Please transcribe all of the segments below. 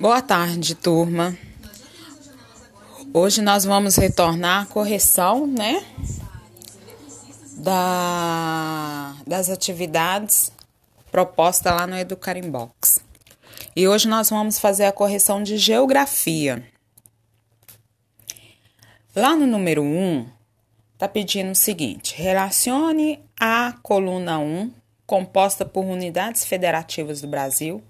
Boa tarde, turma. Hoje nós vamos retornar à correção, né? Da, das atividades propostas lá no Educarimbox. E hoje nós vamos fazer a correção de geografia. Lá no número 1, tá pedindo o seguinte: relacione a coluna 1, composta por unidades federativas do Brasil,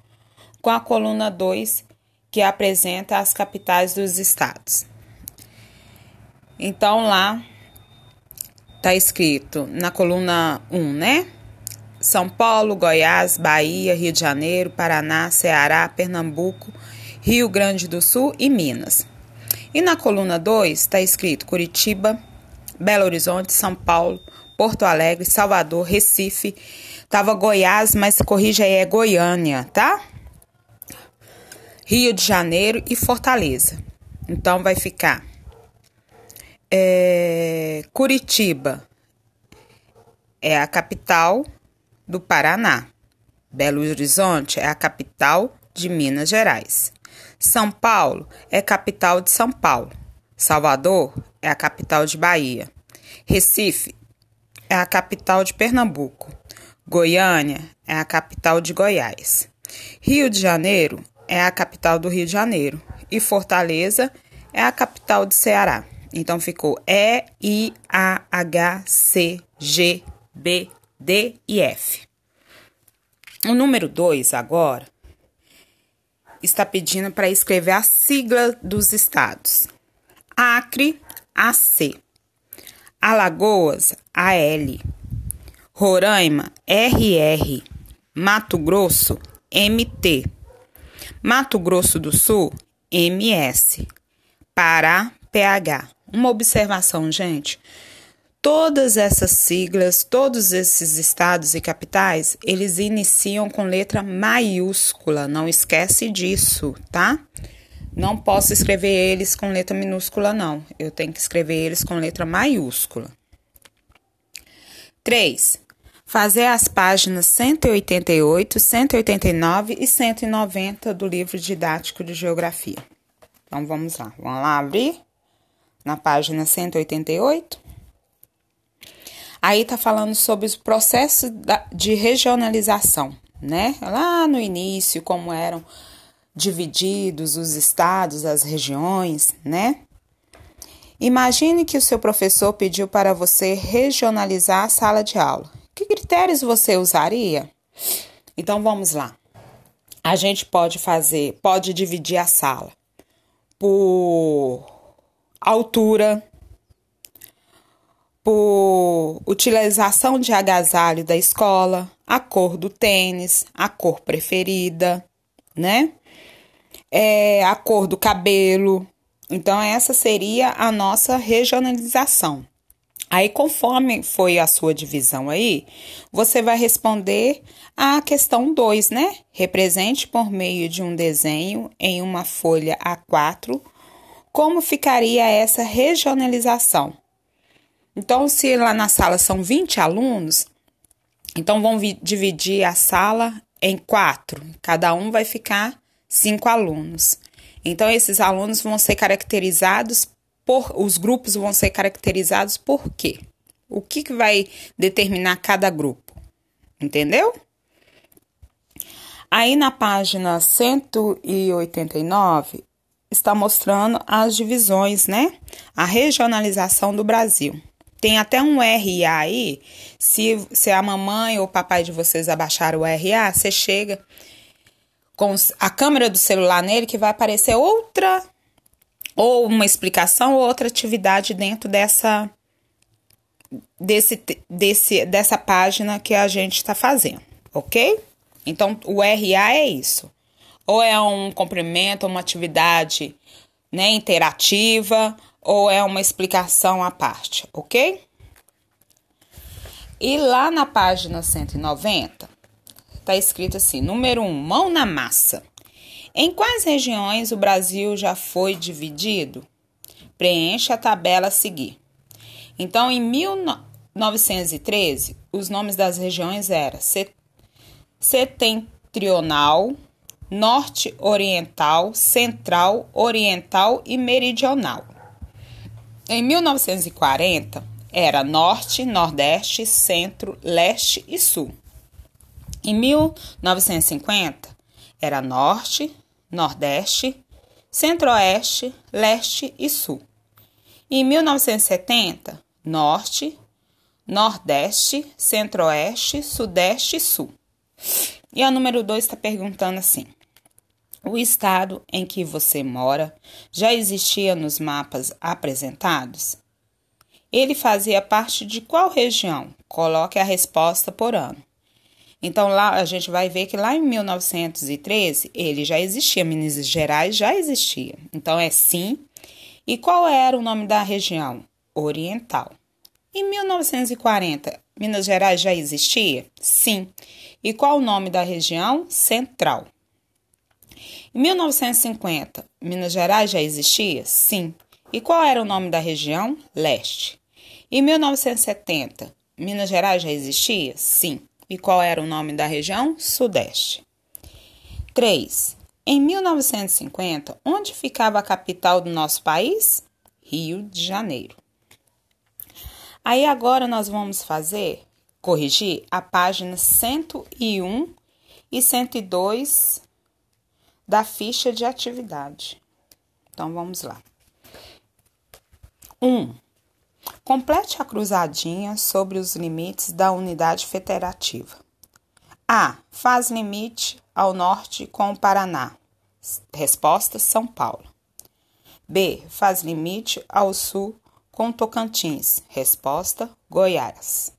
com a coluna 2, que apresenta as capitais dos estados. Então lá tá escrito na coluna 1, né? São Paulo, Goiás, Bahia, Rio de Janeiro, Paraná, Ceará, Pernambuco, Rio Grande do Sul e Minas. E na coluna 2 está escrito Curitiba, Belo Horizonte, São Paulo, Porto Alegre, Salvador, Recife. Tava Goiás, mas corrija aí, é Goiânia, tá? Rio de Janeiro e Fortaleza. Então vai ficar é, Curitiba é a capital do Paraná. Belo Horizonte é a capital de Minas Gerais. São Paulo é capital de São Paulo. Salvador é a capital de Bahia. Recife é a capital de Pernambuco. Goiânia é a capital de Goiás. Rio de Janeiro é a capital do Rio de Janeiro e Fortaleza é a capital de Ceará. Então ficou E, I, A, H, C, G, B, D e F. O número 2 agora está pedindo para escrever a sigla dos estados. Acre, AC. Alagoas, AL. Roraima, RR. Mato Grosso, MT. Mato Grosso do Sul, MS. Pará, PH. Uma observação, gente. Todas essas siglas, todos esses estados e capitais, eles iniciam com letra maiúscula. Não esquece disso, tá? Não posso escrever eles com letra minúscula, não. Eu tenho que escrever eles com letra maiúscula. 3. Fazer as páginas 188, 189 e 190 do livro didático de Geografia. Então vamos lá. Vamos lá abrir na página 188. Aí tá falando sobre os processos de regionalização, né? Lá no início, como eram divididos os estados, as regiões, né? Imagine que o seu professor pediu para você regionalizar a sala de aula. Que critérios você usaria? Então vamos lá. A gente pode fazer, pode dividir a sala por altura, por utilização de agasalho da escola, a cor do tênis, a cor preferida, né? É, a cor do cabelo. Então, essa seria a nossa regionalização. Aí, conforme foi a sua divisão aí, você vai responder a questão 2, né? Represente por meio de um desenho em uma folha A4 como ficaria essa regionalização. Então, se lá na sala são 20 alunos, então vão dividir a sala em quatro, cada um vai ficar cinco alunos. Então, esses alunos vão ser caracterizados por os grupos vão ser caracterizados por quê? O que, que vai determinar cada grupo? Entendeu? Aí na página 189 está mostrando as divisões, né? A regionalização do Brasil. Tem até um RA aí. Se, se a mamãe ou o papai de vocês abaixar o RA, você chega com a câmera do celular nele que vai aparecer outra ou uma explicação ou outra atividade dentro dessa desse, desse dessa página que a gente está fazendo, ok? Então o RA é isso. Ou é um complemento, uma atividade né, interativa, ou é uma explicação à parte, ok? E lá na página 190, está escrito assim: número 1, um, mão na massa. Em quais regiões o Brasil já foi dividido? Preencha a tabela a seguir. Então, em 1913, os nomes das regiões eram setentrional, norte, oriental, central, oriental e meridional. Em 1940, era norte, nordeste, centro, leste e sul. Em 1950, era norte, nordeste, centro-oeste, leste e sul. Em 1970, norte, nordeste, centro-oeste, sudeste e sul. E a número 2 está perguntando assim: o estado em que você mora já existia nos mapas apresentados? Ele fazia parte de qual região? Coloque a resposta por ano. Então lá a gente vai ver que lá em 1913 ele já existia, Minas Gerais já existia. Então é sim. E qual era o nome da região? Oriental. Em 1940, Minas Gerais já existia? Sim. E qual o nome da região? Central. Em 1950, Minas Gerais já existia? Sim. E qual era o nome da região? Leste. Em 1970, Minas Gerais já existia? Sim. E qual era o nome da região? Sudeste. 3. Em 1950, onde ficava a capital do nosso país? Rio de Janeiro. Aí agora nós vamos fazer, corrigir a página 101 e 102 da ficha de atividade. Então vamos lá. 1. Um, complete a cruzadinha sobre os limites da unidade federativa. A. Faz limite ao norte com o Paraná. Resposta: São Paulo. B. Faz limite ao sul com Tocantins. Resposta: Goiás.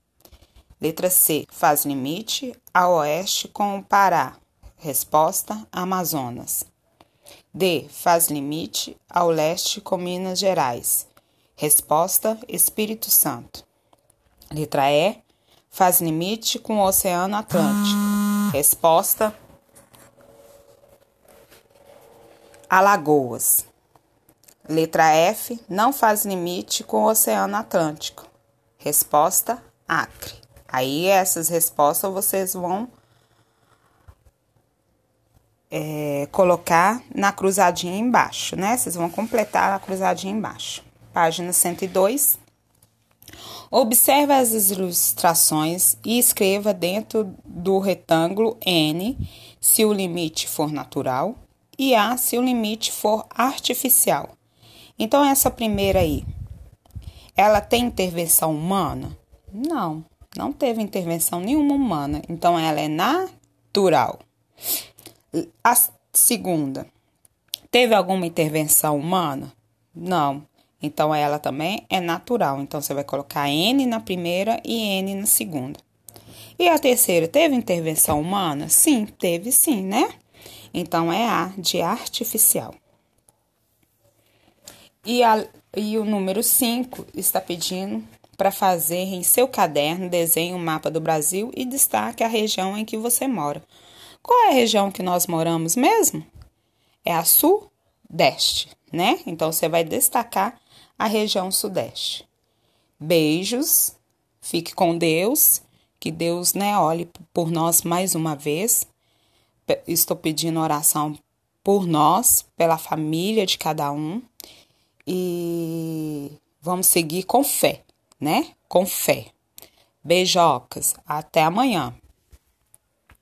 Letra C. Faz limite ao oeste com o Pará. Resposta: Amazonas. D. Faz limite ao leste com Minas Gerais. Resposta: Espírito Santo. Letra E. Faz limite com o Oceano Atlântico. Resposta: Alagoas. Letra F. Não faz limite com o Oceano Atlântico. Resposta: Acre. Aí essas respostas vocês vão é, colocar na cruzadinha embaixo, né? Vocês vão completar a cruzadinha embaixo. Página 102. Observe as ilustrações e escreva dentro do retângulo N se o limite for natural e A se o limite for artificial. Então, essa primeira aí, ela tem intervenção humana? Não, não teve intervenção nenhuma humana. Então, ela é natural. A segunda, teve alguma intervenção humana? Não. Então, ela também é natural. Então, você vai colocar N na primeira e N na segunda. E a terceira, teve intervenção humana? Sim, teve sim, né? Então, é A de artificial. E, a, e o número 5 está pedindo para fazer em seu caderno desenhe um mapa do Brasil e destaque a região em que você mora. Qual é a região que nós moramos mesmo? É a Sudeste, né? Então você vai destacar a região Sudeste. Beijos, fique com Deus, que Deus, né, olhe por nós mais uma vez. Estou pedindo oração por nós, pela família de cada um e vamos seguir com fé, né? Com fé. Beijocas, até amanhã.